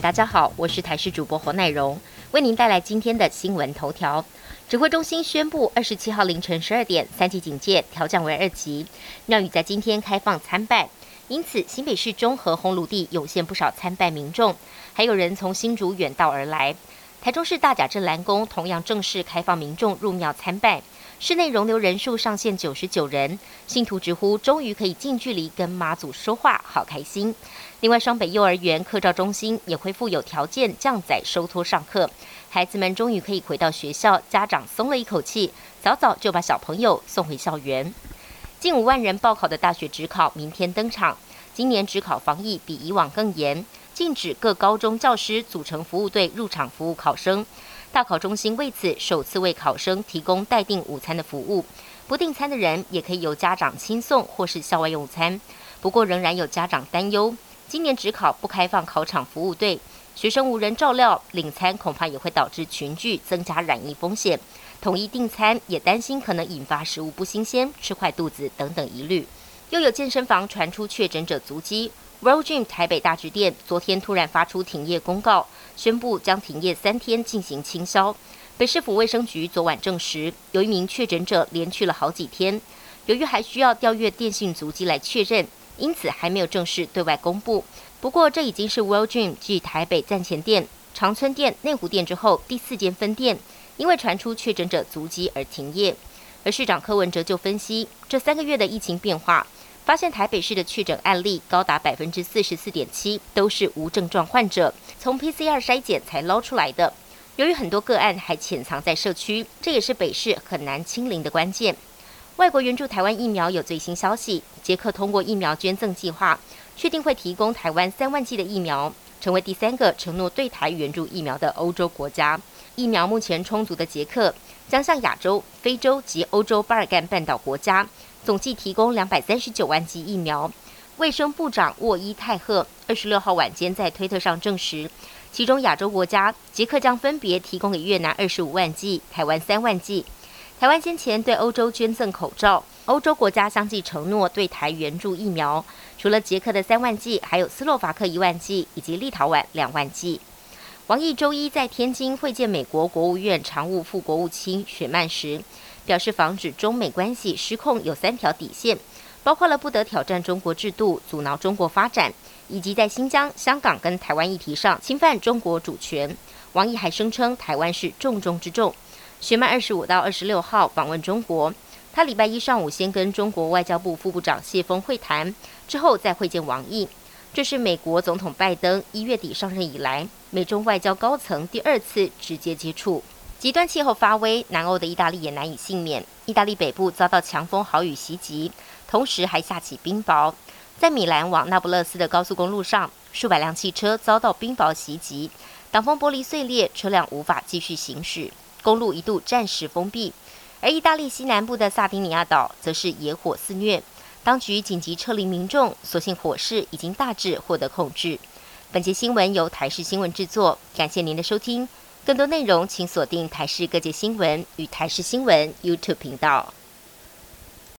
大家好，我是台视主播侯乃荣，为您带来今天的新闻头条。指挥中心宣布，二十七号凌晨十二点，三级警戒调降为二级。庙宇在今天开放参拜，因此新北市中和红炉地涌现不少参拜民众，还有人从新竹远道而来。台中市大甲镇蓝宫同样正式开放民众入庙参拜，室内容留人数上限九十九人，信徒直呼终于可以近距离跟妈祖说话，好开心。另外，双北幼儿园课照中心也恢复有条件降载收托上课，孩子们终于可以回到学校，家长松了一口气，早早就把小朋友送回校园。近五万人报考的大学职考明天登场，今年职考防疫比以往更严。禁止各高中教师组成服务队入场服务考生。大考中心为此首次为考生提供待订午餐的服务，不订餐的人也可以由家长亲送或是校外用餐。不过仍然有家长担忧，今年只考不开放考场服务队，学生无人照料，领餐恐怕也会导致群聚，增加染疫风险。统一订餐也担心可能引发食物不新鲜、吃坏肚子等等疑虑。又有健身房传出确诊者足迹。World Gym 台北大直店昨天突然发出停业公告，宣布将停业三天进行清消。北市府卫生局昨晚证实，有一名确诊者连去了好几天，由于还需要调阅电信足迹来确认，因此还没有正式对外公布。不过，这已经是 World Gym 继台北站前店、长春店、内湖店之后第四间分店，因为传出确诊者足迹而停业。而市长柯文哲就分析，这三个月的疫情变化。发现台北市的确诊案例高达百分之四十四点七，都是无症状患者，从 PCR 筛检才捞出来的。由于很多个案还潜藏在社区，这也是北市很难清零的关键。外国援助台湾疫苗有最新消息，捷克通过疫苗捐赠计划，确定会提供台湾三万剂的疫苗，成为第三个承诺对台援助疫苗的欧洲国家。疫苗目前充足的捷克，将向亚洲、非洲及欧洲巴尔干半岛国家。总计提供两百三十九万剂疫苗。卫生部长沃伊泰赫二十六号晚间在推特上证实，其中亚洲国家捷克将分别提供给越南二十五万剂，台湾三万剂。台湾先前对欧洲捐赠口罩，欧洲国家相继承诺对台援助疫苗，除了捷克的三万剂，还有斯洛伐克一万剂以及立陶宛两万剂。王毅周一在天津会见美国国务院常务副国务卿雪曼时。表示防止中美关系失控有三条底线，包括了不得挑战中国制度、阻挠中国发展，以及在新疆、香港跟台湾议题上侵犯中国主权。王毅还声称台湾是重中之重。雪曼二十五到二十六号访问中国，他礼拜一上午先跟中国外交部副部长谢峰会谈，之后再会见王毅。这是美国总统拜登一月底上任以来，美中外交高层第二次直接接触。极端气候发威，南欧的意大利也难以幸免。意大利北部遭到强风豪雨袭击，同时还下起冰雹。在米兰往那不勒斯的高速公路上，数百辆汽车遭到冰雹袭击，挡风玻璃碎裂，车辆无法继续行驶，公路一度暂时封闭。而意大利西南部的萨丁尼亚岛则是野火肆虐，当局紧急撤离民众，所幸火势已经大致获得控制。本节新闻由台视新闻制作，感谢您的收听。更多内容，请锁定台视各界新闻与台视新闻 YouTube 频道。